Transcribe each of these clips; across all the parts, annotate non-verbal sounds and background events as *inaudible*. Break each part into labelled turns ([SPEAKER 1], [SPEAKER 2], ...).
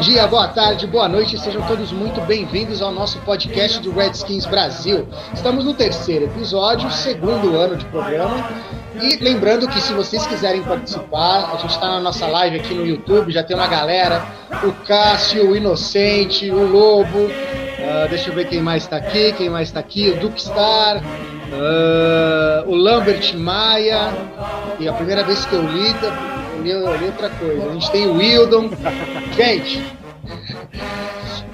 [SPEAKER 1] dia, boa tarde, boa noite, sejam todos muito bem-vindos ao nosso podcast do Redskins Brasil. Estamos no terceiro episódio, segundo ano de programa. E lembrando que se vocês quiserem participar, a gente está na nossa live aqui no YouTube, já tem uma galera, o Cássio, o Inocente, o Lobo, ah, deixa eu ver quem mais está aqui, quem mais está aqui, o Duke Star, ah, o Lambert Maia, e a primeira vez que eu li, eu li, eu li outra coisa. A gente tem o Wildon. Gente,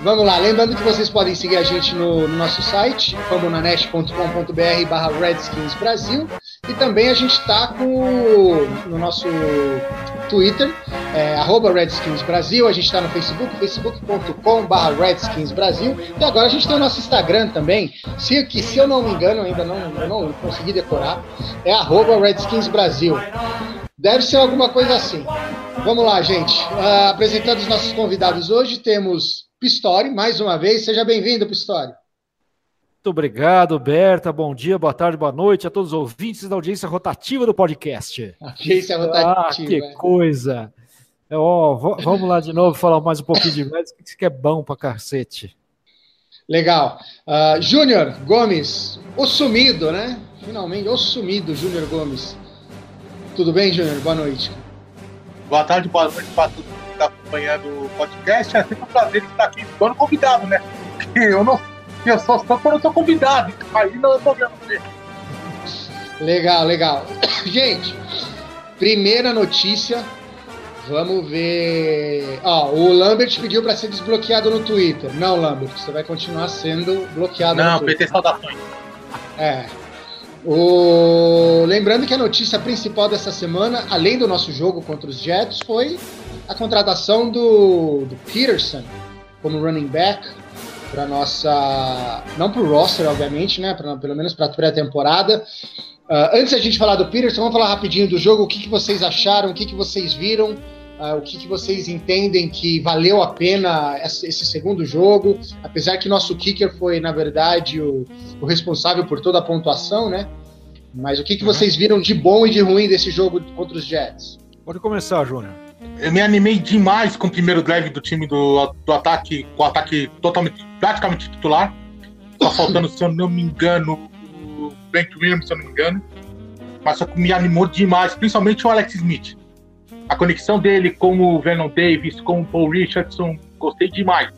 [SPEAKER 1] vamos lá. Lembrando que vocês podem seguir a gente no, no nosso site, fambonanet.com.br barra Redskins Brasil. E também a gente está no nosso Twitter, é, Redskins Brasil. A gente está no Facebook, facebook.com barra Redskins Brasil. E agora a gente tem o nosso Instagram também, se, que se eu não me engano, ainda não, não consegui decorar, é arroba Redskins Brasil. Deve ser alguma coisa assim. Vamos lá, gente. Ah, apresentando os nossos convidados hoje, temos Pistori, mais uma vez. Seja bem-vindo, Pistori.
[SPEAKER 2] Muito obrigado, Berta. Bom dia, boa tarde, boa noite a todos os ouvintes da audiência rotativa do podcast. *laughs*
[SPEAKER 1] Audiência
[SPEAKER 2] Ah,
[SPEAKER 1] rotativa.
[SPEAKER 2] que coisa! É, Ó, v- vamos lá de novo falar mais um pouquinho de médico, que isso que é bom pra cacete.
[SPEAKER 1] Legal. Ah, Júnior Gomes, o sumido, né? Finalmente, o sumido, Júnior Gomes. Tudo bem, Júnior? Boa noite.
[SPEAKER 3] Boa tarde, boa noite para todo mundo que está acompanhando o podcast. É sempre um prazer estar aqui, dono convidado, né? Porque eu não. Eu só sou quando eu sou convidado, então aí não é problema dele.
[SPEAKER 1] Legal, legal. *coughs* Gente, primeira notícia. Vamos ver. Ó, o Lambert pediu para ser desbloqueado no Twitter. Não, Lambert, você vai continuar sendo bloqueado no
[SPEAKER 3] Não,
[SPEAKER 1] Twitter.
[SPEAKER 3] PT saudações.
[SPEAKER 1] É. O... Lembrando que a notícia principal dessa semana, além do nosso jogo contra os Jets, foi a contratação do, do Peterson como running back para nossa. Não para o roster, obviamente, né? Pra, pelo menos para a pré-temporada. Ah, antes da gente falar do Peterson, vamos falar rapidinho do jogo. O que, que vocês acharam? O que, que vocês viram? Ah, o que, que vocês entendem que valeu a pena esse, esse segundo jogo? Apesar que nosso kicker foi, na verdade, o, o responsável por toda a pontuação, né? Mas o que, que vocês viram de bom e de ruim desse jogo contra os Jets?
[SPEAKER 2] Pode começar, Júnior.
[SPEAKER 3] Eu me animei demais com o primeiro drive do time do, do ataque, com o ataque totalmente, praticamente titular. Só faltando, se eu não me engano, o Brent Williams, se eu não me engano. Mas só que me animou demais, principalmente o Alex Smith. A conexão dele com o Vernon Davis, com o Paul Richardson, gostei demais.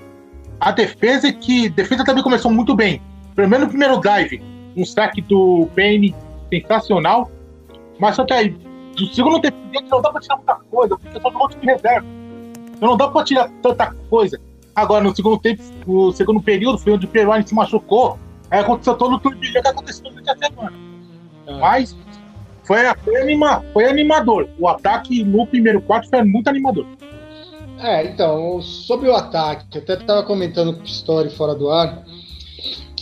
[SPEAKER 3] A defesa é que. A defesa também começou muito bem. Menos no primeiro drive, um saque do Payne sensacional. Mas só que aí, do segundo tempo não dá pra tirar muita coisa, porque só jogou time reserva. Então não dá pra tirar tanta coisa. Agora, no segundo tempo, o segundo período, foi onde o Peroni se machucou. Aí aconteceu todo o turbilhão que aconteceu durante a semana. Mas foi, foi, anima, foi animador. O ataque no primeiro quarto foi muito animador.
[SPEAKER 1] É, então, sobre o ataque, eu até estava comentando com o Story fora do ar,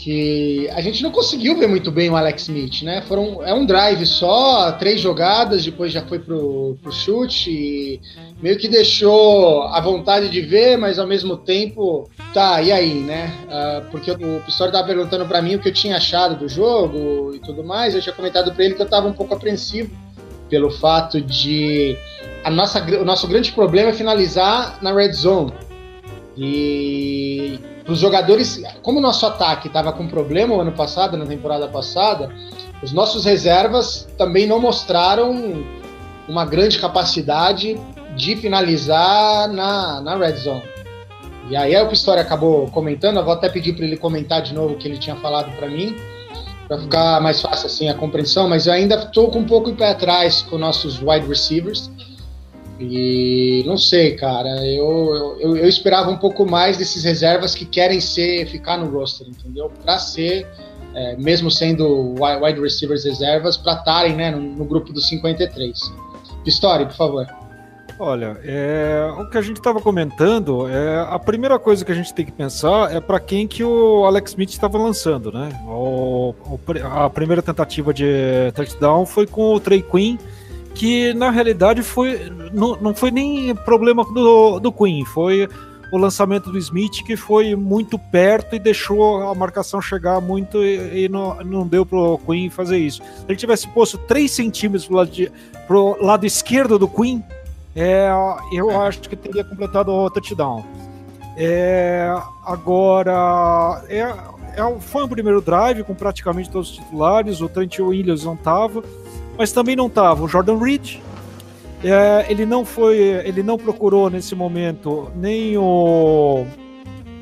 [SPEAKER 1] que a gente não conseguiu ver muito bem o Alex Smith, né? Foram, é um drive só, três jogadas, depois já foi pro, pro chute e meio que deixou a vontade de ver, mas ao mesmo tempo, tá, e aí, né? Ah, porque o Pistori tava perguntando para mim o que eu tinha achado do jogo e tudo mais, eu tinha comentado para ele que eu tava um pouco apreensivo pelo fato de a nossa, o nosso grande problema é finalizar na red zone. E os jogadores, como o nosso ataque estava com problema o ano passado, na temporada passada, os nossos reservas também não mostraram uma grande capacidade de finalizar na, na red zone. E aí o Pistori acabou comentando, eu vou até pedir para ele comentar de novo o que ele tinha falado para mim, para ficar mais fácil assim a compreensão, mas eu ainda estou com um pouco em pé atrás com nossos wide receivers. E não sei, cara, eu, eu, eu esperava um pouco mais desses reservas que querem ser ficar no roster, entendeu? Para ser, é, mesmo sendo wide receivers reservas, para estarem né, no, no, grupo dos 53. Pistori, por favor.
[SPEAKER 2] Olha, é, o que a gente estava comentando, é, a primeira coisa que a gente tem que pensar é para quem que o Alex Smith estava lançando, né? O, o, a primeira tentativa de touchdown foi com o Trey Queen, que na realidade foi não, não foi nem problema do, do Queen, foi o lançamento do Smith que foi muito perto e deixou a marcação chegar muito e, e não, não deu pro Queen fazer isso. Se ele tivesse posto 3 centímetros pro lado, lado esquerdo do Queen, é, eu acho que teria completado o touchdown. É, agora, é, é, foi um primeiro drive com praticamente todos os titulares, o Trent Williams não estava, mas também não estava o Jordan Reed, é, ele não foi, ele não procurou nesse momento nem o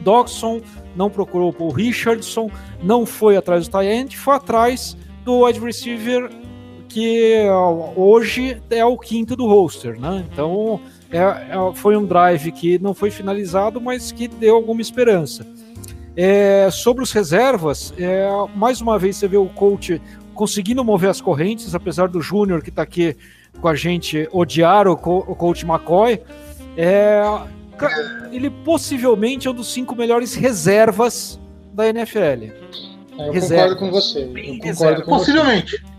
[SPEAKER 2] Dawson, não procurou o Richardson, não foi atrás do Tyent, foi atrás do wide receiver que hoje é o quinto do roster, né? Então é, é, foi um drive que não foi finalizado, mas que deu alguma esperança. É, sobre os reservas, é, mais uma vez você vê o coach conseguindo mover as correntes, apesar do Júnior que está aqui com a gente odiar o, co o coach McCoy. É, ele possivelmente é um dos cinco melhores reservas da NFL. É,
[SPEAKER 1] eu Reserva. concordo com você. Eu concordo com
[SPEAKER 3] Possivelmente.
[SPEAKER 1] Você.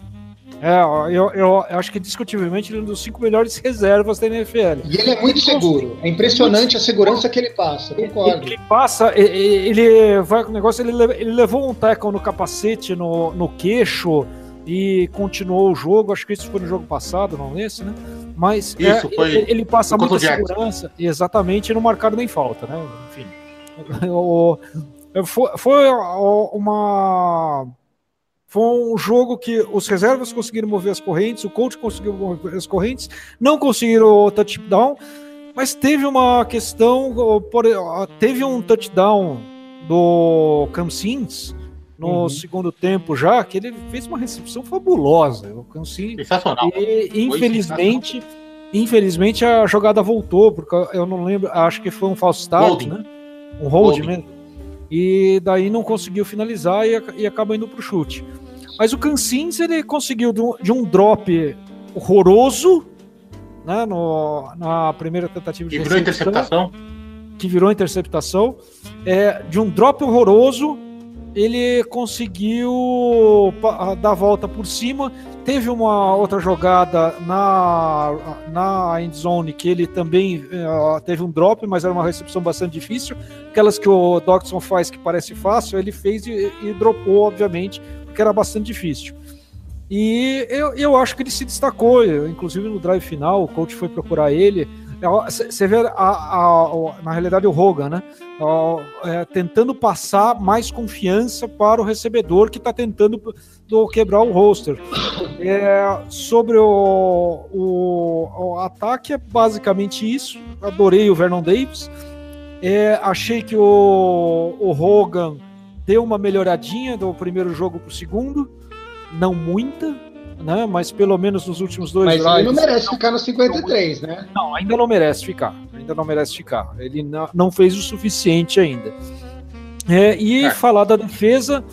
[SPEAKER 2] É, eu, eu, acho que discutivelmente ele é um dos cinco melhores reservas da NFL.
[SPEAKER 1] E ele é muito seguro. É impressionante a segurança que ele passa. Concordo.
[SPEAKER 2] Ele, ele passa, ele vai com o negócio, ele, ele levou um tackle no capacete, no, no queixo e continuou o jogo. Acho que isso foi no jogo passado, não nesse, né? Mas
[SPEAKER 3] isso,
[SPEAKER 2] é, ele, ele, passa muita segurança, exatamente, e não marcaram nem falta, né? Enfim. *laughs* o, foi, foi uma foi um jogo que os reservas conseguiram mover as correntes, o coach conseguiu mover as correntes, não conseguiram o touchdown, mas teve uma questão, teve um touchdown do Cam Sims no uhum. segundo tempo já, que ele fez uma recepção fabulosa. O Cam Sims,
[SPEAKER 3] sensacional.
[SPEAKER 2] E, infelizmente, infelizmente a jogada voltou, porque eu não lembro, acho que foi um false start, holding. né? Um hold mesmo. E daí não conseguiu finalizar e, e acaba indo para o chute. Mas o Cansins ele conseguiu de um drop horroroso, né, no, na primeira tentativa
[SPEAKER 3] de que virou interceptação,
[SPEAKER 2] que virou interceptação, é, de um drop horroroso, ele conseguiu dar a volta por cima. Teve uma outra jogada na, na end zone que ele também uh, teve um drop, mas era uma recepção bastante difícil. Aquelas que o Dodson faz que parece fácil, ele fez e, e dropou, obviamente, porque era bastante difícil. E eu, eu acho que ele se destacou, inclusive no drive final, o coach foi procurar ele. Você vê, a, a, a, na realidade, o Hogan, né? É, tentando passar mais confiança para o recebedor que está tentando do, quebrar o roster. É, sobre o, o, o, ataque, é basicamente isso. Adorei o Vernon Davis. É, achei que o, o Hogan deu uma melhoradinha do primeiro jogo para o segundo, não muita, né? Mas pelo menos nos últimos dois
[SPEAKER 1] Mas drives, ele não merece ficar no 53,
[SPEAKER 2] não,
[SPEAKER 1] né?
[SPEAKER 2] Não, ainda não merece ficar. Ainda não merece ficar. Ele não, não fez o suficiente ainda. É, e é. falar da defesa,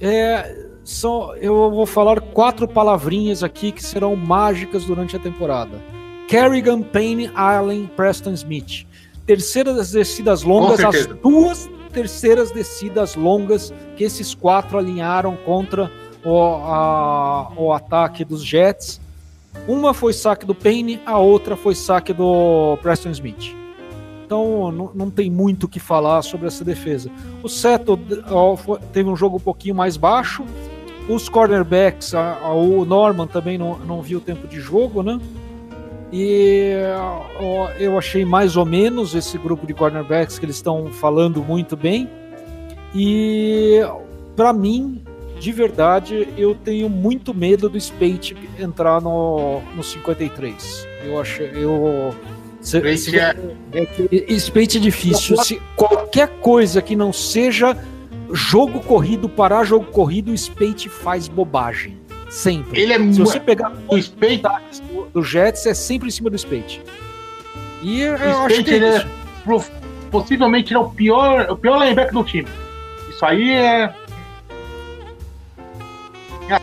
[SPEAKER 2] é, só, eu vou falar quatro palavrinhas aqui que serão mágicas durante a temporada. Kerrigan, Payne, Allen, Preston Smith. Terceiras descidas longas, as duas terceiras descidas longas que esses quatro alinharam contra o, a, o ataque dos Jets. Uma foi saque do Payne, a outra foi saque do Preston Smith. Então não, tem muito o que falar sobre essa defesa. O Seto teve um jogo um pouquinho mais baixo. Os cornerbacks, a, a, o Norman também não, não viu o tempo de jogo, né? E eu achei mais ou menos esse grupo de cornerbacks que eles estão falando muito bem. E para mim, de verdade, eu tenho muito medo do Spate entrar no, no 53. Eu acho. Eu, se, se, é... É, é difícil. Se, qualquer coisa que não seja jogo corrido, parar jogo corrido, o Spate faz bobagem. Sempre.
[SPEAKER 3] Ele é
[SPEAKER 2] Se você pegar
[SPEAKER 3] o Spate
[SPEAKER 2] do, Jets, é sempre em cima do Spate. E eu
[SPEAKER 3] o
[SPEAKER 2] acho que
[SPEAKER 3] é, é possivelmente ele é o pior, o pior linebacker do time. Isso aí é. é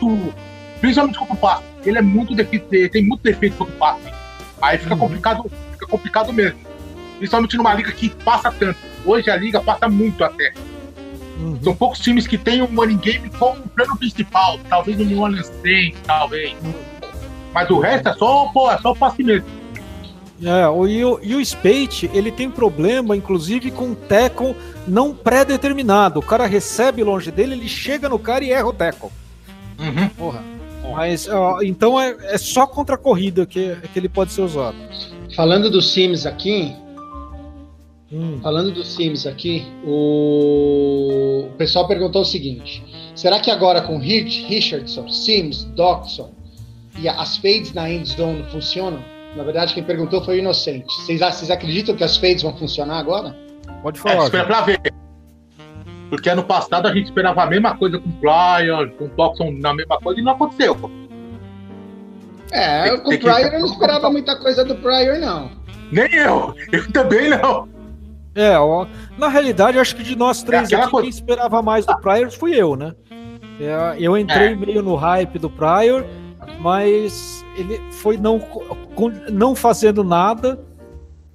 [SPEAKER 3] principalmente contra o passe. Ele é muito defeito, tem muito defeito contra o passe. Aí fica
[SPEAKER 2] Uhum.
[SPEAKER 3] complicado, fica complicado mesmo. Principalmente numa liga que passa tanto. Hoje a liga passa muito até.
[SPEAKER 2] Uhum.
[SPEAKER 3] São poucos times que têm um money game como plano principal. Talvez no New Orleans Saints, talvez. Mas o resto é só, pô, é só passe mesmo.
[SPEAKER 2] É, o, e, o, e o Spate, ele tem problema, inclusive, com o tackle não pré-determinado. O cara recebe longe dele, ele chega no cara e erra o tackle.
[SPEAKER 3] Uhum.
[SPEAKER 2] Porra. Mas, ó, então é, é só contra a corrida que, que ele pode ser usado.
[SPEAKER 1] Falando dos Sims aqui,
[SPEAKER 2] Hum.
[SPEAKER 1] falando dos Sims aqui, o... o pessoal perguntou o seguinte: será que agora com Rich, Richardson, Sims, Doxson e as fades na end zone funcionam? Na verdade, quem perguntou foi o Inocente. Vocês, vocês acreditam que as fades vão funcionar agora?
[SPEAKER 2] Pode
[SPEAKER 3] É,
[SPEAKER 2] falar.
[SPEAKER 3] espera pra ver. Porque ano passado a gente esperava a mesma coisa com o Flyer, com o Toxon na mesma coisa e não aconteceu.
[SPEAKER 1] É,
[SPEAKER 3] Tem-
[SPEAKER 1] com o
[SPEAKER 3] que-
[SPEAKER 1] Pryor eu não esperava muita coisa do Pryor, não.
[SPEAKER 3] Nem eu. Eu também não.
[SPEAKER 2] É, ó, na realidade, acho que de nós três
[SPEAKER 3] aquela
[SPEAKER 2] aqui,
[SPEAKER 3] coisa-
[SPEAKER 2] quem esperava mais do Pryor fui eu, né? É, eu entrei
[SPEAKER 3] É.
[SPEAKER 2] meio no hype do Pryor, mas ele foi não, não fazendo nada.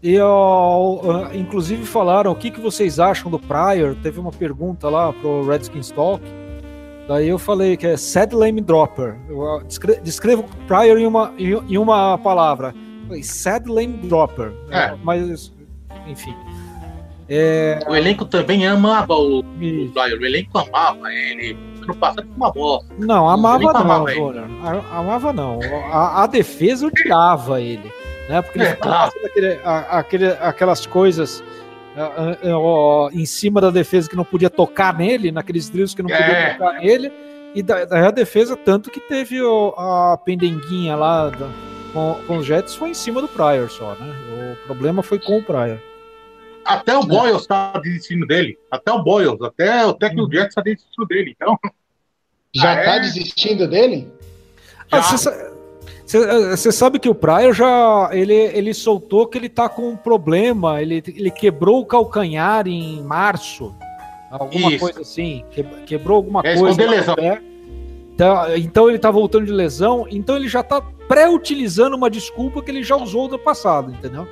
[SPEAKER 2] E ó, inclusive falaram o que, que vocês acham do Pryor. Teve uma pergunta lá pro Redskins Talk. Daí eu falei que é sad lame dropper. Eu descrevo o Pryor em uma, em, uma palavra. Falei, sad lame dropper.
[SPEAKER 3] É.
[SPEAKER 2] Mas, enfim.
[SPEAKER 3] O elenco também amava o, o Flyer. O elenco amava ele. Ano passado foi uma bosta.
[SPEAKER 2] Não, amava
[SPEAKER 3] Ele
[SPEAKER 2] não,
[SPEAKER 3] amava.
[SPEAKER 2] Júnior. Amava não. A, a defesa odiava ele. Né? Porque ele
[SPEAKER 3] É,
[SPEAKER 2] fazendo aquele- aquele- aquelas coisas em cima da defesa que não podia tocar nele, naqueles drills que não podia
[SPEAKER 3] É.
[SPEAKER 2] tocar nele. E da, daí a defesa, tanto que teve o- a pendenguinha lá da- com, com os Jets, foi em cima do Pryor só, né? O problema foi com o Pryor.
[SPEAKER 3] Até o Boyles tá desistindo dele. Até o Boyles. Até o técnico
[SPEAKER 2] Uhum.
[SPEAKER 3] Jets tá desistindo dele. Então,
[SPEAKER 1] Já
[SPEAKER 3] Ah,
[SPEAKER 1] tá
[SPEAKER 3] é?
[SPEAKER 1] desistindo dele?
[SPEAKER 2] Ah,
[SPEAKER 3] já-
[SPEAKER 2] Você sabe que o Pryor já ele, ele soltou que ele tá com um problema, ele, ele quebrou o calcanhar em março, alguma
[SPEAKER 3] Isso.
[SPEAKER 2] coisa assim, que- quebrou alguma
[SPEAKER 3] É,
[SPEAKER 2] coisa.
[SPEAKER 3] lesão.
[SPEAKER 2] Tá, então ele tá voltando de lesão, então ele já tá pré-utilizando uma desculpa que ele já usou no passado, entendeu?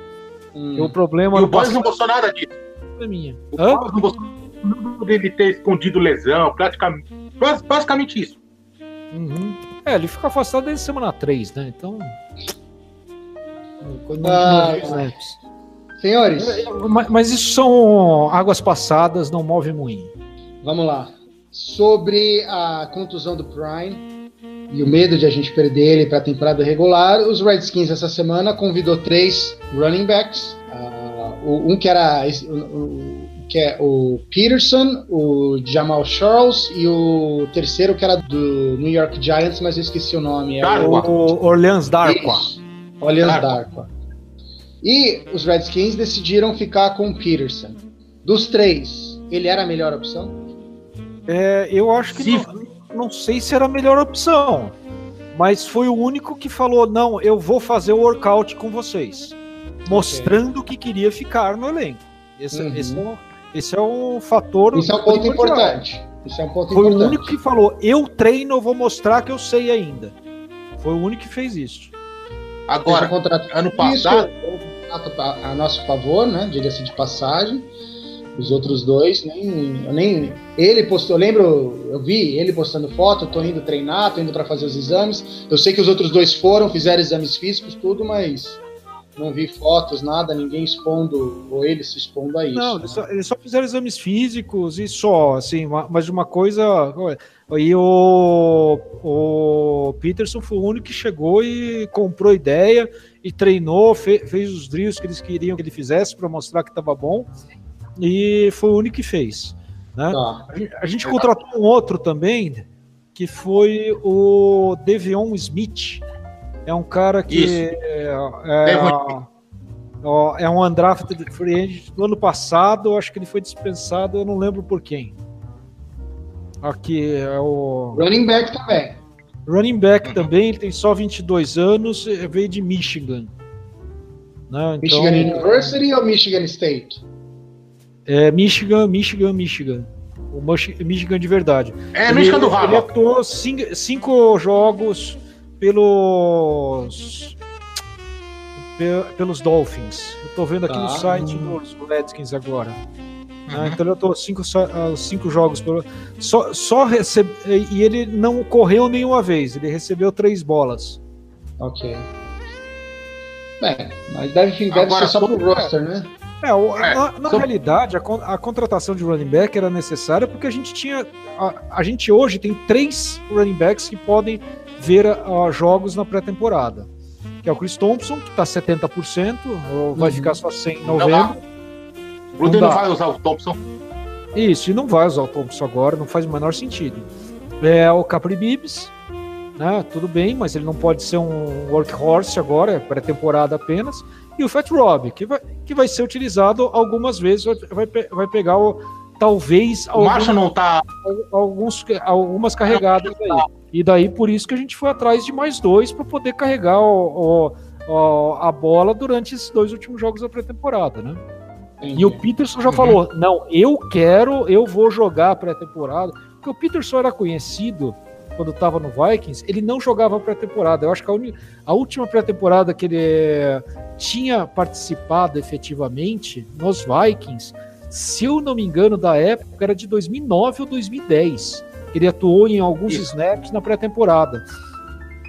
[SPEAKER 1] Hum.
[SPEAKER 2] O problema
[SPEAKER 3] e o Boyles não gostou nada disso.
[SPEAKER 2] é minha.
[SPEAKER 3] O? Boyles não gostou dele ter escondido lesão. Praticamente, basicamente isso.
[SPEAKER 2] Uhum. É, ele fica afastado desde semana 3, né? Então. Não-
[SPEAKER 1] Ah,
[SPEAKER 2] não vi snaps.
[SPEAKER 1] Senhores,
[SPEAKER 2] Mas, mas isso são águas passadas, não move moinho.
[SPEAKER 1] vamos lá. Sobre a contusão do Prime e o medo de a gente perder ele para a temporada regular, os Redskins essa semana convidou três running backs. O- um que era esse- o, o- que é o Peterson, o Jamal Charles e o terceiro que era do New York Giants, mas eu esqueci o nome. É o-.
[SPEAKER 2] O Orleans Darkwa.
[SPEAKER 1] Isso. Orleans.
[SPEAKER 3] Darkwa.
[SPEAKER 1] E os Redskins decidiram ficar com o Peterson. Dos três, ele era a melhor opção?
[SPEAKER 2] É, eu acho que não, não sei se era a melhor opção, mas foi o único que falou: não, eu vou fazer o workout com vocês, mostrando que queria ficar no elenco. Esse,
[SPEAKER 1] Uhum.
[SPEAKER 2] esse é, esse é um fator.
[SPEAKER 1] Isso é um ponto importante. Isso é um ponto
[SPEAKER 2] Foi o
[SPEAKER 1] importante.
[SPEAKER 2] único que falou: eu treino, eu vou mostrar que eu sei ainda. Foi o único que fez isso.
[SPEAKER 3] Agora,
[SPEAKER 1] contrato
[SPEAKER 3] ano
[SPEAKER 1] Isso,
[SPEAKER 3] passado,
[SPEAKER 1] um contrato a, a nosso favor, né? Diga-se de passagem. Os outros dois, nem, eu nem. Ele postou, eu lembro, eu vi ele postando foto, tô indo treinar, tô indo para fazer os exames. Eu sei que os outros dois foram, fizeram exames físicos, tudo, mas não vi fotos, nada, ninguém expondo, ou ele se expondo a isso.
[SPEAKER 2] Não, eles só, eles só fizeram exames físicos e só, assim, ma- mas uma coisa. E o, o Peterson foi o único que chegou e comprou ideia e treinou, fe- fez os drills que eles queriam que ele fizesse para mostrar que estava bom. E foi o único que fez. Né?
[SPEAKER 1] Tá.
[SPEAKER 2] A A gente contratou um outro também, que foi o Devion Smith. É um cara que
[SPEAKER 3] Isso.
[SPEAKER 2] é, é, é um undrafted free agent do ano passado. eu Acho que ele foi dispensado, eu não lembro por quem. Aqui é o
[SPEAKER 1] Running back também.
[SPEAKER 2] running back também. Ele tem só 22 anos, eh, veio de Michigan. Né? Então,
[SPEAKER 1] Michigan University ou Michigan State?
[SPEAKER 2] é Michigan, Michigan, Michigan. O Michi- Michigan de verdade.
[SPEAKER 3] é
[SPEAKER 2] ele,
[SPEAKER 3] Michigan do
[SPEAKER 2] ele
[SPEAKER 3] Rabo.
[SPEAKER 2] atuou cinco, cinco jogos pelos pe- pelos Dolphins. Eu tô vendo aqui
[SPEAKER 1] Tá.
[SPEAKER 2] no site
[SPEAKER 1] Hum.
[SPEAKER 2] dos Redskins agora.
[SPEAKER 3] Uhum.
[SPEAKER 2] né? Então eu tô cinco, ah, cinco jogos pelo. Só, só recebe. E ele não correu nenhuma vez, ele recebeu três bolas.
[SPEAKER 1] Ok. Bem, mas deve, deve
[SPEAKER 3] Agora,
[SPEAKER 1] ser só pro roster, né?
[SPEAKER 2] É, o-
[SPEAKER 3] É,
[SPEAKER 2] na, na realidade, a, a contratação de running back era necessária porque a gente tinha. A, a gente hoje tem três running backs que podem ver ah, jogos na pré-temporada. Que é o Chris Thompson, que está 70%, ou vai
[SPEAKER 1] Uhum.
[SPEAKER 2] ficar só 100 em
[SPEAKER 3] Não
[SPEAKER 2] novembro.
[SPEAKER 3] O Gruden
[SPEAKER 2] Não
[SPEAKER 3] não vai usar o Thompson.
[SPEAKER 2] Isso, e não vai usar o Thompson agora, não faz o menor sentido. É o Capri Bibbs, né? Tudo bem, mas ele não pode ser um workhorse agora, é pré-temporada apenas. E o Fat Rob, que vai, que vai ser utilizado algumas vezes, vai, vai, pe- vai pegar o, talvez
[SPEAKER 3] O
[SPEAKER 2] algum-
[SPEAKER 3] Marshall não tá.
[SPEAKER 2] alguns, algumas carregadas aí. E daí por isso que a gente foi atrás de mais dois para poder carregar o- o- o- a bola durante esses dois últimos jogos da pré-temporada, né? E o Peterson já
[SPEAKER 3] Uhum.
[SPEAKER 2] falou: não, eu quero, eu vou jogar pré-temporada. Porque o Peterson era conhecido quando estava no Vikings, ele não jogava pré-temporada. Eu acho que a, uni- a última pré-temporada que ele tinha participado efetivamente nos Vikings, se eu não me engano, da época era de 2009 ou 2010. Ele atuou em alguns
[SPEAKER 3] Isso.
[SPEAKER 2] snaps na pré-temporada.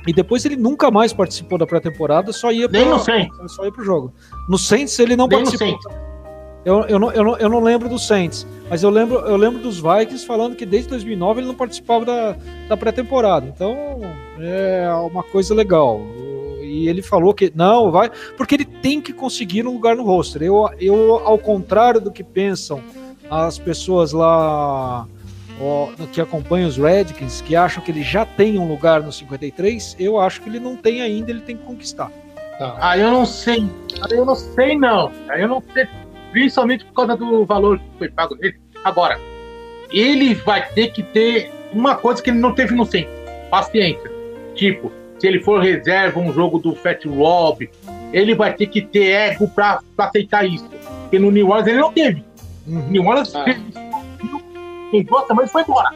[SPEAKER 2] E depois ele nunca mais participou da pré-temporada, só ia
[SPEAKER 3] Saints.
[SPEAKER 2] só ia pro jogo. No Saints ele não
[SPEAKER 3] Nem
[SPEAKER 2] participou. Eu, eu, não, eu, não, eu não lembro do Saints, mas eu lembro, eu lembro dos Vikings falando que desde 2009 ele não participava da, da pré-temporada. Então é uma coisa legal. E ele falou que não, vai, porque ele tem que conseguir um lugar no roster. Eu, eu ao contrário do que pensam as pessoas lá ó, que acompanham os Redskins, que acham que ele já tem um lugar no 53, eu acho que ele não tem ainda, ele tem que conquistar.
[SPEAKER 1] Tá.
[SPEAKER 3] Ah, eu não sei. Ah, eu não sei, não. Ah, Eu não sei. Principalmente por causa do valor que foi pago nele. Agora, ele vai ter que ter uma coisa que ele não teve no Saints. Paciência. Tipo, se ele for reserva um jogo do Fat Rob, ele vai ter que ter ego pra, pra aceitar isso. Porque no New Orleans ele não teve.
[SPEAKER 2] Uhum.
[SPEAKER 3] New Orleans
[SPEAKER 1] Ah.
[SPEAKER 3] fez em duas semanas foi embora.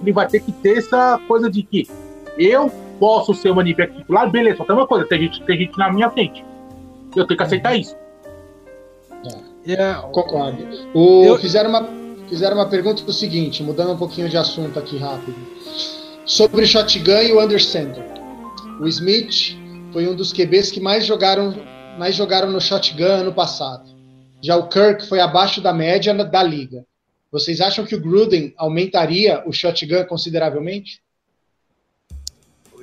[SPEAKER 3] Ele vai ter que ter essa coisa de que eu posso ser o back titular, beleza, só tem uma coisa, tem gente, tem gente na minha frente. Eu tenho que aceitar isso.
[SPEAKER 2] É,
[SPEAKER 1] Concordo. O,
[SPEAKER 2] Eu-
[SPEAKER 1] fizeram, uma, fizeram uma pergunta do seguinte, mudando um pouquinho de assunto aqui rápido. Sobre o Shotgun e o Under Center. O Smith foi um dos QBs que mais jogaram, mais jogaram no Shotgun ano passado. Já o Kirk foi abaixo da média da liga. Vocês acham que o Gruden aumentaria o Shotgun consideravelmente?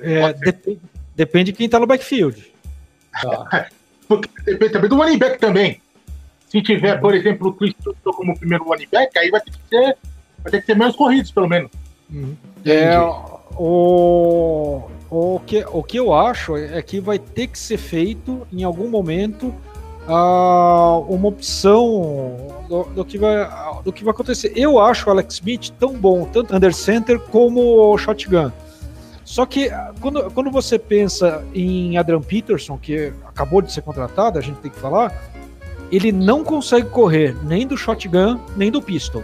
[SPEAKER 2] É, depende, depende de quem tá no backfield.
[SPEAKER 1] Tá. *laughs*
[SPEAKER 3] Porque depende também do running back também. Se tiver, por exemplo, o Chris Johnson como primeiro running back, aí vai ter que ser, vai ter que ser menos corridos, pelo menos.
[SPEAKER 2] É, o, o, que, o que eu acho é que vai ter que ser feito em algum momento ah, uma opção do, do que vai, do que vai acontecer. Eu acho o Alex Smith tão bom, tanto under center como shotgun. Só que ah, quando, quando você pensa em Adrian Peterson, que acabou de ser contratado, a gente tem que falar, ele não consegue correr nem do shotgun, nem do pistol.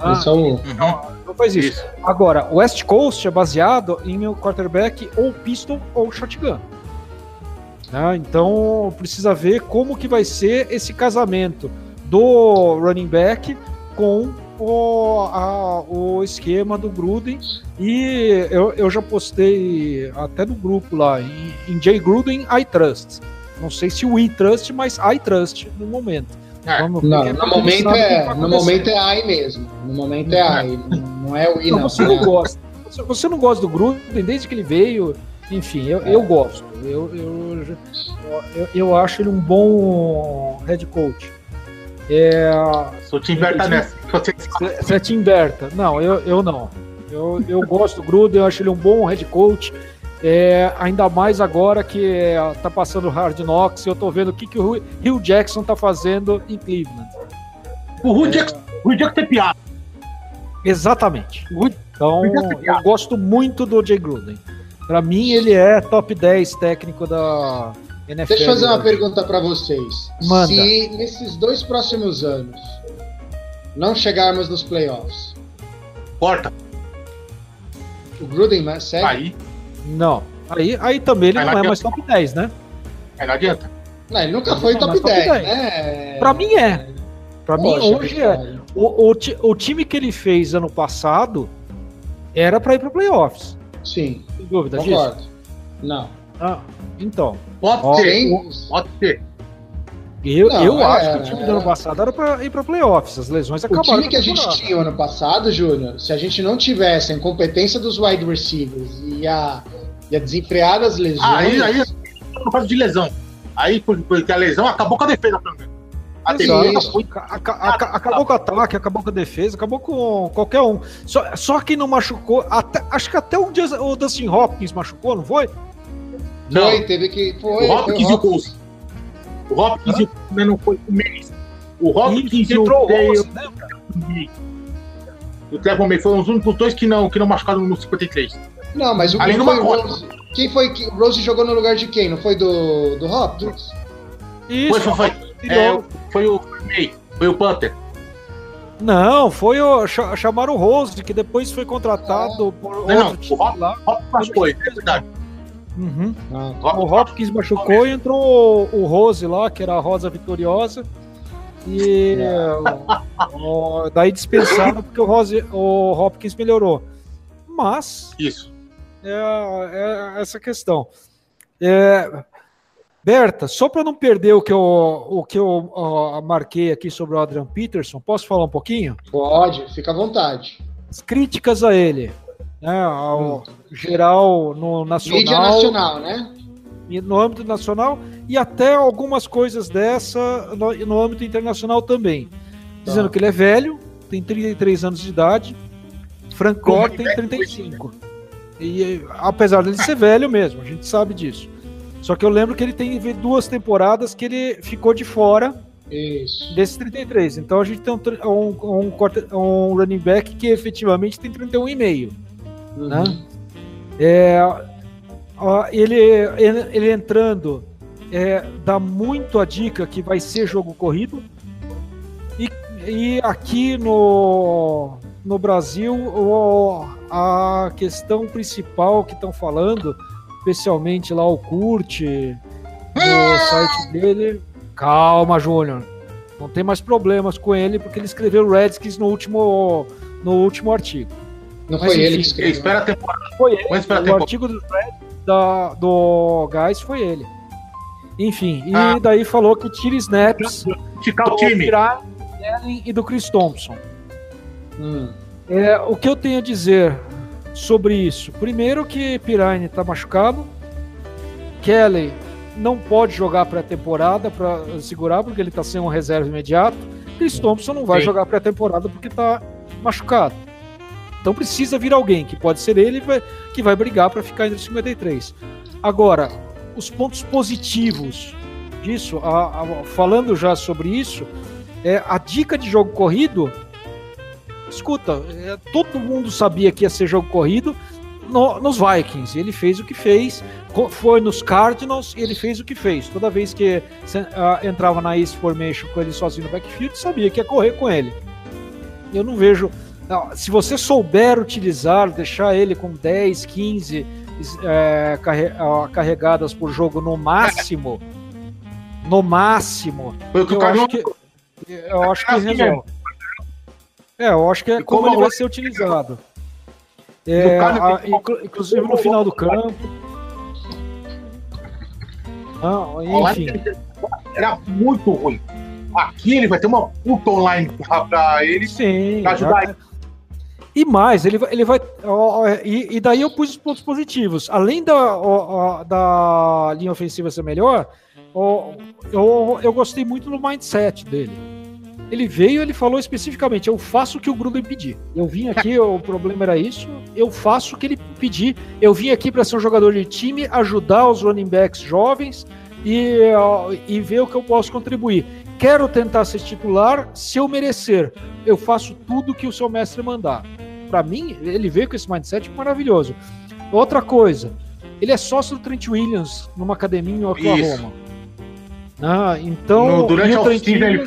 [SPEAKER 2] Ah,
[SPEAKER 1] Esse é o-
[SPEAKER 2] Não faz isso. Agora, o West Coast é baseado em o quarterback ou pistol ou shotgun. Né? Então precisa ver como que vai ser esse casamento do running back com o, a- o esquema do Gruden. E eu, eu já postei até no grupo lá, em, em Jay Gruden, I Trust. Não sei se we trust, mas I trust no momento.
[SPEAKER 3] É.
[SPEAKER 2] Vamos-
[SPEAKER 1] Não,
[SPEAKER 2] porque
[SPEAKER 1] no momento
[SPEAKER 2] o
[SPEAKER 1] é, no momento é AI mesmo. No momento é AI. Não é o I,
[SPEAKER 2] Não,
[SPEAKER 1] não.
[SPEAKER 2] você não gosta. Você não gosta do Gruden desde que ele veio. Enfim, eu, eu gosto. Eu, eu, eu, eu acho ele um bom head coach. É,
[SPEAKER 3] Se o Timber tá nessa. Você
[SPEAKER 2] é Tim Berta. Não, eu, eu não. Eu, eu gosto do Gruden, eu acho ele um bom head coach. É, ainda mais agora que é, tá passando o Hard Knocks e eu tô vendo o que, que o Hugh Jackson tá fazendo em Cleveland.
[SPEAKER 3] O Rudy Jackson, o Rudy Jackson tem piada.
[SPEAKER 2] Exatamente. Então, eu gosto muito do Jay Gruden. Pra mim, ele é top 10 técnico da NFL.
[SPEAKER 1] Deixa eu fazer uma pergunta para vocês.
[SPEAKER 2] Manda.
[SPEAKER 1] Se nesses dois próximos anos não chegarmos nos playoffs,
[SPEAKER 3] Corta.
[SPEAKER 1] o Gruden né, segue?
[SPEAKER 3] Aí.
[SPEAKER 2] Não. Aí, aí também ele
[SPEAKER 3] Aí
[SPEAKER 2] não é mais top 10, né?
[SPEAKER 3] É, não adianta.
[SPEAKER 1] Não, ele nunca foi
[SPEAKER 2] Não,
[SPEAKER 1] top
[SPEAKER 2] mas top
[SPEAKER 1] 10,
[SPEAKER 2] 10.
[SPEAKER 1] né?
[SPEAKER 2] Pra mim é. Pra mim, hoje é. O, o, o time que ele fez ano passado era pra ir pra playoffs.
[SPEAKER 1] Sim,
[SPEAKER 2] Sem dúvida disso.
[SPEAKER 1] concordo. Não.
[SPEAKER 2] Ah, então,
[SPEAKER 3] Pode
[SPEAKER 2] Ó,
[SPEAKER 3] ser,
[SPEAKER 1] Tem-
[SPEAKER 3] pode ser.
[SPEAKER 2] eu,
[SPEAKER 1] Não,
[SPEAKER 2] eu
[SPEAKER 1] é,
[SPEAKER 2] acho que o time
[SPEAKER 1] é.
[SPEAKER 2] do ano passado era pra ir pra playoffs. As lesões
[SPEAKER 1] O
[SPEAKER 2] acabaram.
[SPEAKER 1] time
[SPEAKER 2] com
[SPEAKER 1] que a gente tinha ano passado, Júnior, se a gente não tivesse a incompetência dos wide receivers e a, e a desenfreada das lesões.
[SPEAKER 3] Ah, aí, aí não faz de lesão. Aí, por- porque a lesão acabou com a defesa, menos. A defesa foi.
[SPEAKER 2] Acabou com o ataque, acabou com a defesa, acabou com qualquer um. Só, só que não machucou. Até, acho que até o, o Dustin Hopkins machucou, não foi?
[SPEAKER 3] Não,
[SPEAKER 1] Foi, teve que. Foi,
[SPEAKER 3] o Hopkins
[SPEAKER 1] foi
[SPEAKER 3] e o Rose. O Hopkins e o mas não foi o Menes. O Hopkins e o
[SPEAKER 2] entrou o
[SPEAKER 3] Dale-
[SPEAKER 2] Rose,
[SPEAKER 3] o Trevor May foram os únicos dois que não, que não machucaram no 53.
[SPEAKER 1] Não, mas o
[SPEAKER 3] Além
[SPEAKER 1] quem
[SPEAKER 3] do
[SPEAKER 1] foi. Rose? Quem foi que o Rose jogou no lugar de quem? Não foi do, do Hopkins?
[SPEAKER 2] Isso,
[SPEAKER 3] Foi, foi, foi. É, foi o May, foi o Panther.
[SPEAKER 2] Não, foi o. cha- Chamaram o Rose, que depois foi contratado por
[SPEAKER 3] Não,
[SPEAKER 2] outro
[SPEAKER 3] não,
[SPEAKER 2] time
[SPEAKER 3] o Hop-
[SPEAKER 2] lá.
[SPEAKER 3] Hopkins machucou, é verdade.
[SPEAKER 2] Uhum.
[SPEAKER 1] Ah,
[SPEAKER 2] O Hopkins machucou e entrou o, o Rose lá, que era a Rosa Vitoriosa. E ó, daí dispensaram porque o, Rose, o Hopkins melhorou. Mas
[SPEAKER 3] Isso.
[SPEAKER 2] é, é essa questão. É, Berta, só para não perder o que eu, o que eu ó, marquei aqui sobre o Adrian Peterson, posso falar um pouquinho?
[SPEAKER 1] Pode, fica à vontade.
[SPEAKER 2] As críticas a ele, né, ao geral no nacional,
[SPEAKER 1] Mídia nacional, né?
[SPEAKER 2] no âmbito nacional e até algumas coisas dessa no, no âmbito internacional também. Dizendo
[SPEAKER 1] Tá.
[SPEAKER 2] que ele é velho, tem 33 anos de idade, Frank Gore tem 35. E apesar dele ser velho mesmo, a gente sabe disso. Só que eu lembro que ele tem duas temporadas que ele ficou de fora
[SPEAKER 1] Isso.
[SPEAKER 2] desses 33. Então a gente tem um, um, um, um running back que efetivamente tem 31,5.
[SPEAKER 1] Uhum.
[SPEAKER 2] né? É, ó, ele, ele, ele entrando é, dá muito a dica que vai ser jogo corrido. E, e aqui no, no Brasil, a questão principal que estão falando, especialmente lá o Kurt, no site dele. Calma, Júnior. Não tem mais problemas com ele, porque ele escreveu Redskins no último, no último artigo.
[SPEAKER 1] Não
[SPEAKER 2] Mas
[SPEAKER 1] foi ele
[SPEAKER 2] enfim,
[SPEAKER 1] que escreveu.
[SPEAKER 3] Espera a temporada.
[SPEAKER 2] Foi ele.
[SPEAKER 3] Esperar
[SPEAKER 2] o
[SPEAKER 3] tempo.
[SPEAKER 2] artigo do, da, do Guys foi ele. Enfim, e
[SPEAKER 3] Ah.
[SPEAKER 2] daí falou que tira snaps
[SPEAKER 3] Esticar o
[SPEAKER 2] do Allen e do Chris Thompson.
[SPEAKER 1] Hum.
[SPEAKER 2] É, o que eu tenho a dizer sobre isso? Primeiro que Pirine está machucado, Kelly não pode jogar pré-temporada para segurar porque ele está sem um reserva imediato. Chris Thompson não vai
[SPEAKER 3] Sim.
[SPEAKER 2] jogar pré-temporada porque está machucado. Então precisa vir alguém, que pode ser ele, que vai brigar para ficar entre os 53. Agora, os pontos positivos disso, a- a- falando já sobre isso, é a dica de jogo corrido. Escuta, é, todo mundo sabia que ia ser jogo corrido no- nos Vikings. Ele fez o que fez, foi nos Cardinals e ele fez o que fez. Toda vez que ah, entrava na Ace Formation com ele sozinho no backfield, sabia que ia correr com ele. Eu não vejo. não, se você souber utilizar, deixar ele com 10, 15 é, ah, carregadas por jogo no máximo, no máximo,
[SPEAKER 3] Foi o que o
[SPEAKER 2] eu acho que, eu acho que resolve. É, eu acho que é como,
[SPEAKER 3] como
[SPEAKER 2] ele vai ser utilizado. É,
[SPEAKER 3] No caso,
[SPEAKER 2] a- inclusive no final do campo. Não, enfim.
[SPEAKER 3] Era muito ruim. Aqui ele vai ter uma puta online pra, ele.
[SPEAKER 2] Sim.
[SPEAKER 3] Pra ajudar
[SPEAKER 2] já- E mais, ele vai. Ele vai ó, e, e daí eu pus os pontos positivos. Além da, ó, ó, da linha ofensiva ser melhor, eu, eu gostei muito do mindset dele. Ele veio ele falou especificamente: eu faço o que o Gruden pedir. Eu vim aqui, *laughs* o problema era isso, eu faço o que ele pedir. Eu vim aqui para ser um jogador de time, ajudar os running backs jovens e, e ver o que eu posso contribuir. Quero tentar ser titular se eu merecer. Eu faço tudo que o seu mestre mandar. Para mim, ele veio com esse mindset maravilhoso. Outra coisa, ele é sócio do Trent Williams numa academia em Oklahoma. Ah, então,
[SPEAKER 3] No- durante a
[SPEAKER 2] o
[SPEAKER 3] ele
[SPEAKER 2] Williams-
[SPEAKER 3] fizer, treinaram
[SPEAKER 2] ele-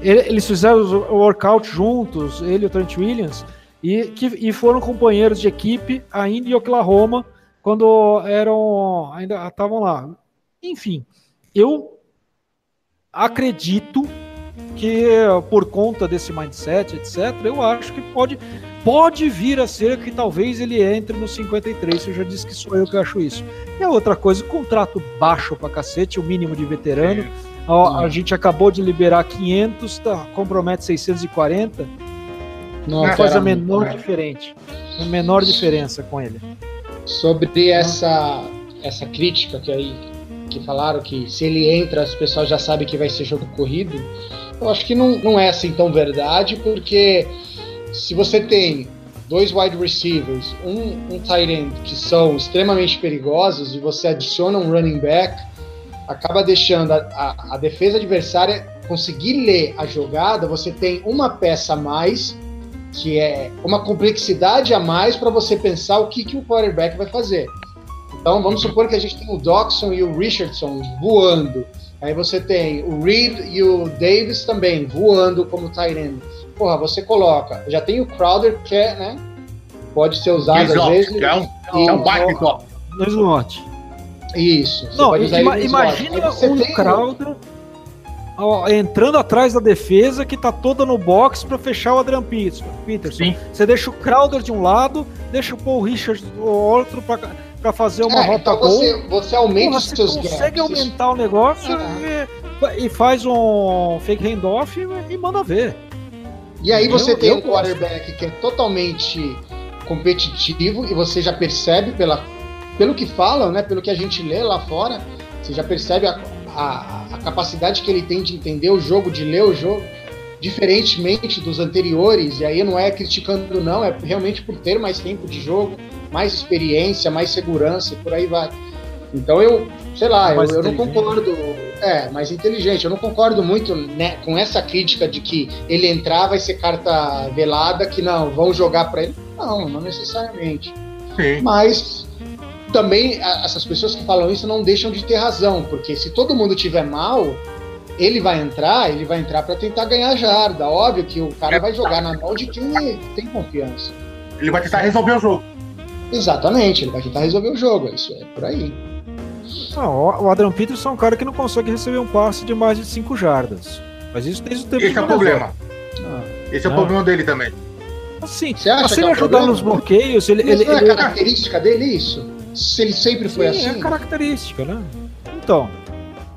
[SPEAKER 2] eles fizeram o workout juntos, ele e o Trent Williams, e, que, e foram companheiros de equipe ainda em Oklahoma, quando eram ainda estavam lá. Enfim, eu acredito que por conta desse mindset, etc., eu acho que pode, pode vir a ser que talvez ele entre no 53. Eu já disse que sou eu que acho isso. E a outra coisa, contrato baixo pra cacete, o mínimo de veterano. A, a gente acabou de liberar 500, tá, compromete 640.
[SPEAKER 1] Não
[SPEAKER 2] Não faz a menor
[SPEAKER 1] muito, né?
[SPEAKER 2] diferente. A menor diferença com ele.
[SPEAKER 1] Sobre essa, essa crítica que aí que falaram que se ele entra, as pessoas já sabem que vai ser jogo corrido. Eu acho que não, não é assim tão verdade, porque se você tem dois wide receivers, um, um tight end que são extremamente perigosos e você adiciona um running back, acaba deixando a, a, a defesa adversária conseguir ler a jogada, você tem uma peça a mais, que é uma complexidade a mais para você pensar o que, que o quarterback vai fazer. Então vamos supor que a gente tem o Doxson e o Richardson voando. Aí você tem o Reed e o Davis também voando como tight end. Porra, você coloca. Já tem o Crowder que é, né? Pode ser usado às vezes.
[SPEAKER 3] é um, é um slot.
[SPEAKER 2] No slot.
[SPEAKER 1] Isso. você
[SPEAKER 2] Não,
[SPEAKER 1] pode usar
[SPEAKER 2] ima- imagina um
[SPEAKER 1] tem
[SPEAKER 2] Crowder ó, entrando atrás da defesa que tá toda no box para fechar o Adrian Peterson. Peterson.
[SPEAKER 3] Sim.
[SPEAKER 2] Você deixa o Crowder de um lado, deixa o Paul Richards do outro para fazer uma
[SPEAKER 1] É,
[SPEAKER 2] rota
[SPEAKER 1] então
[SPEAKER 2] gol.
[SPEAKER 1] você, você aumenta
[SPEAKER 2] Porra,
[SPEAKER 1] os
[SPEAKER 2] você
[SPEAKER 1] seus
[SPEAKER 2] consegue
[SPEAKER 1] gaps.
[SPEAKER 2] aumentar o negócio
[SPEAKER 1] Ah.
[SPEAKER 2] e, e faz um fake handoff e, e manda ver.
[SPEAKER 1] E aí você
[SPEAKER 2] Eu-
[SPEAKER 1] tem
[SPEAKER 2] eu
[SPEAKER 1] um quarterback que é totalmente competitivo e você já percebe pela, pelo que falam, né, pelo que a gente lê lá fora, você já percebe a, a, a capacidade que ele tem de entender o jogo, de ler o jogo, diferentemente dos anteriores. E aí não é criticando não, é realmente por ter mais tempo de jogo, mais experiência, mais segurança e por aí vai. Então eu, sei lá, eu, eu não concordo. É, mais inteligente. Eu não concordo muito né, com essa crítica de que ele entrar vai ser carta velada, que não, vão jogar pra ele. Não, não necessariamente.
[SPEAKER 3] Sim.
[SPEAKER 1] Mas também essas pessoas que falam isso não deixam de ter razão, porque se todo mundo tiver mal, ele vai entrar, ele vai entrar pra tentar ganhar jarda. Óbvio que o cara
[SPEAKER 3] É.
[SPEAKER 1] vai jogar na mão de quem tem confiança.
[SPEAKER 3] Ele vai tentar resolver o jogo.
[SPEAKER 1] Exatamente, ele vai tentar resolver o jogo, é isso é por aí.
[SPEAKER 2] Não, o o Adrian Peterson é um cara que não consegue receber um passe de mais de 5 jardas. Mas isso desde o tempo
[SPEAKER 3] Esse é o problema.
[SPEAKER 1] Ah,
[SPEAKER 3] Esse é o
[SPEAKER 2] Não.
[SPEAKER 3] problema dele também.
[SPEAKER 2] Assim,
[SPEAKER 1] Você acha
[SPEAKER 2] mas se
[SPEAKER 1] que
[SPEAKER 2] ele
[SPEAKER 1] é
[SPEAKER 2] ajudar
[SPEAKER 1] problema?
[SPEAKER 2] nos bloqueios, ele,
[SPEAKER 1] Mas
[SPEAKER 2] ele,
[SPEAKER 1] não é
[SPEAKER 2] ele-
[SPEAKER 1] característica dele isso? Se ele sempre foi
[SPEAKER 2] Sim,
[SPEAKER 1] assim?
[SPEAKER 2] é característica, né? Então,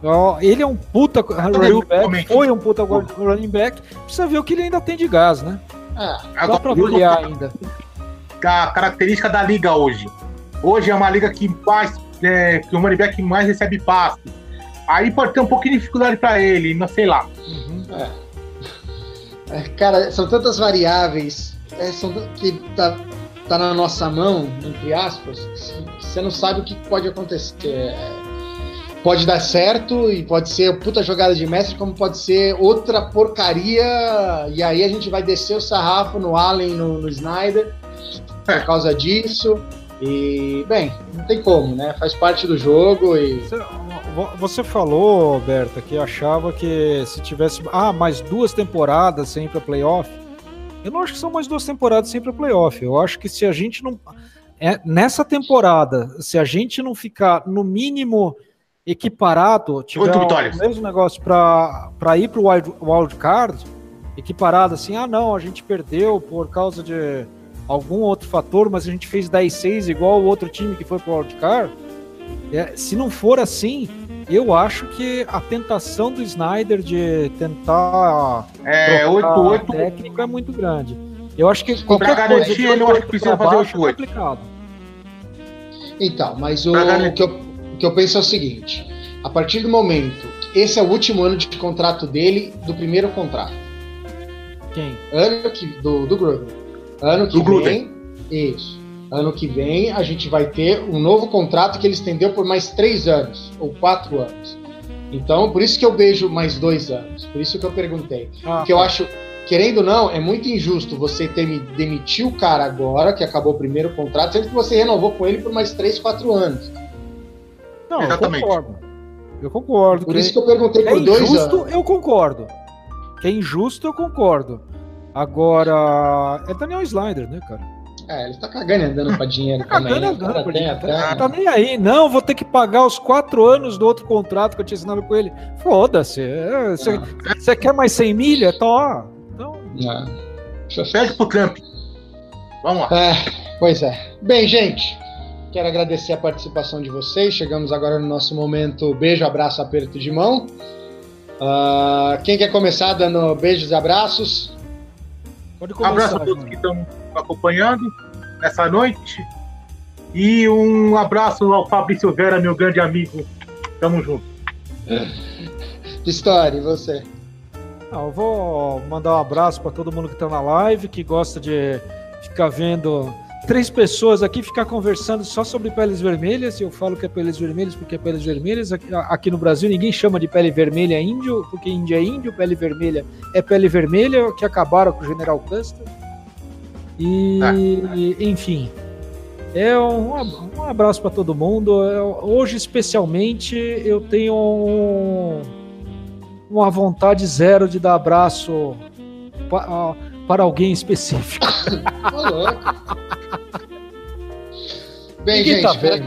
[SPEAKER 2] ó, ele é um puta running back, foi um puta running back, precisa ver o que ele ainda tem de gás, né?
[SPEAKER 1] Ah,
[SPEAKER 2] Dá
[SPEAKER 3] Agora,
[SPEAKER 2] pra avaliar ainda.
[SPEAKER 3] a característica da liga hoje. Hoje é uma liga que mais é, que o running back mais recebe passe. Aí pode ter um pouquinho de dificuldade pra ele, não sei lá.
[SPEAKER 2] Uhum.
[SPEAKER 1] é, cara, são tantas variáveis é, são, que tá, tá na nossa mão, entre aspas, você não sabe o que pode acontecer. Pode dar certo e pode ser puta jogada de mestre, como pode ser outra porcaria. E aí a gente vai descer o sarrafo no Allen, no, no Snyder, por causa disso. E, bem, não tem como, né? Faz parte do jogo e.
[SPEAKER 2] Você, você falou, Berta, que achava que se tivesse ah, mais duas temporadas sem ir pra playoff. Eu não acho que são mais duas temporadas sem ir pra playoff. Eu acho que se a gente não. É, nessa temporada, se a gente não ficar no mínimo equiparado, tiver o mesmo negócio para ir pro wild, wild card, equiparado assim, ah não, a gente perdeu por causa de algum outro fator, mas a gente fez 10-6 igual o outro time que foi pro wild card. É, se não for assim, eu acho que a tentação do Snyder de tentar
[SPEAKER 3] É,
[SPEAKER 2] trocar
[SPEAKER 3] 8-8.
[SPEAKER 2] técnico é muito grande. Eu acho que qualquer
[SPEAKER 3] Pra
[SPEAKER 2] coisa
[SPEAKER 3] garantir,
[SPEAKER 2] de
[SPEAKER 3] ele acho que
[SPEAKER 2] 8-8
[SPEAKER 3] precisa fazer
[SPEAKER 2] baixo é
[SPEAKER 3] 8-8.
[SPEAKER 2] complicado.
[SPEAKER 1] Então, mas o, o que, eu, o que eu penso é o seguinte: a partir do momento, esse é o último ano de contrato dele, do primeiro contrato.
[SPEAKER 2] Quem?
[SPEAKER 1] Ano que, do, do Gruden. Ano que
[SPEAKER 3] Do Gruden.
[SPEAKER 1] vem. Isso. Ano que vem a gente vai ter um novo contrato que ele estendeu por mais três anos, ou quatro anos. Então, por isso que eu vejo mais dois anos. Por isso que eu perguntei.
[SPEAKER 2] Ah,
[SPEAKER 1] Porque eu acho, querendo ou não, é muito injusto você ter me demitir o cara agora, que acabou o primeiro contrato, sendo que você renovou com ele por mais três, quatro anos.
[SPEAKER 2] Não,
[SPEAKER 3] Exatamente.
[SPEAKER 2] eu concordo. Eu concordo.
[SPEAKER 1] Por
[SPEAKER 2] que
[SPEAKER 1] isso que eu perguntei
[SPEAKER 2] é
[SPEAKER 1] por dois
[SPEAKER 2] injusto,
[SPEAKER 1] anos.
[SPEAKER 2] eu concordo. Que é injusto, eu concordo. Agora, é Daniel Snyder, né, cara?
[SPEAKER 1] É, ele tá cagando e andando pra dinheiro
[SPEAKER 2] Tá
[SPEAKER 1] também.
[SPEAKER 2] cagando
[SPEAKER 1] né?
[SPEAKER 2] andando
[SPEAKER 1] tem
[SPEAKER 2] dinheiro.
[SPEAKER 1] até-
[SPEAKER 2] Tá nem aí. Não, vou ter que pagar os quatro anos do outro contrato que eu tinha assinado com ele. Foda-se. é, Você quer mais 100 milha? Tó. Então,
[SPEAKER 1] É.
[SPEAKER 3] Pede pro Trump. Vamos lá.
[SPEAKER 1] É, pois é. Bem, gente, quero agradecer a participação de vocês. Chegamos agora no nosso momento beijo, abraço, aperto de mão. Ah, quem quer começar dando beijos e abraços?
[SPEAKER 2] pode
[SPEAKER 3] Um
[SPEAKER 2] começar.
[SPEAKER 3] abraço a todos que estão acompanhando nessa noite. E um abraço ao Fabrício Vera, meu grande amigo. Tamo junto. *laughs*
[SPEAKER 1] História, e você?
[SPEAKER 2] Ah, eu vou mandar um abraço para todo mundo que tá na live, que gosta de ficar vendo três pessoas aqui ficar conversando só sobre peles vermelhas. E eu falo que é peles vermelhas porque é peles vermelhas. Aqui, aqui no Brasil ninguém chama de pele vermelha índio, porque índio é índio, pele vermelha é pele vermelha, que acabaram com o General Custer. E, enfim. É um, um abraço para todo mundo. Eu- hoje, especialmente, eu tenho um, uma vontade zero de dar abraço pa- para alguém específico. *laughs*
[SPEAKER 1] Bem,
[SPEAKER 2] Ninguém
[SPEAKER 1] gente,
[SPEAKER 2] tá
[SPEAKER 1] vem,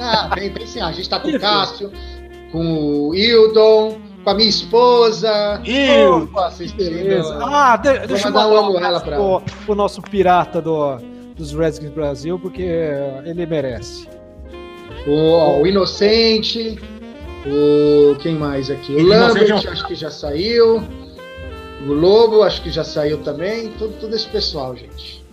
[SPEAKER 1] ah, vem, vem sim, a gente tá com o Cássio, com o Hildon, com a minha esposa.
[SPEAKER 3] Eu.
[SPEAKER 1] Opa, assistindo.
[SPEAKER 2] Beleza. Ah, de- deixa eu
[SPEAKER 1] mandar um amo
[SPEAKER 2] abraço
[SPEAKER 1] ela pra
[SPEAKER 2] pro nosso pirata do, dos Redskins Brasil, porque ele merece.
[SPEAKER 1] O, ó, o Inocente, o. Quem mais aqui? O Lambert,
[SPEAKER 3] um-
[SPEAKER 1] acho que já saiu. O Lobo, acho que já saiu também. Todo, todo esse pessoal, gente.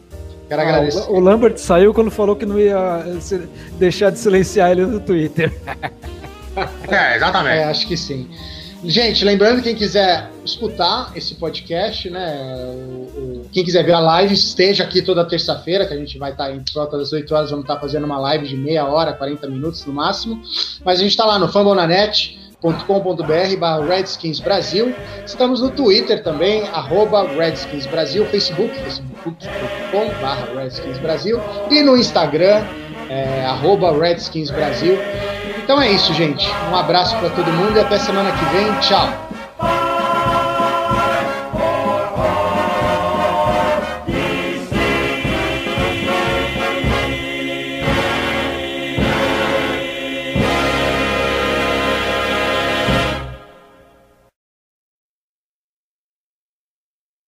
[SPEAKER 1] Quero
[SPEAKER 2] Ah,
[SPEAKER 1] agradecer.
[SPEAKER 2] o, o Lambert saiu quando falou que não ia se- deixar de silenciar ele no Twitter. *laughs*
[SPEAKER 3] É, exatamente.
[SPEAKER 1] É, acho que sim. Gente, lembrando, quem quiser escutar esse podcast, né? quem quiser ver a live, esteja aqui toda terça-feira, que a gente vai estar em volta das 8 horas, vamos estar fazendo uma live de meia hora, 40 minutos no máximo. Mas a gente está lá no fambonanet.com.br barra Redskins Brasil. Estamos no Twitter também, arroba Redskins Brasil, Facebook, facebook.com barra Redskins Brasil, e no Instagram, é, arroba Redskins Brasil. Então é isso, gente. Um abraço para todo mundo e até semana que vem. Tchau.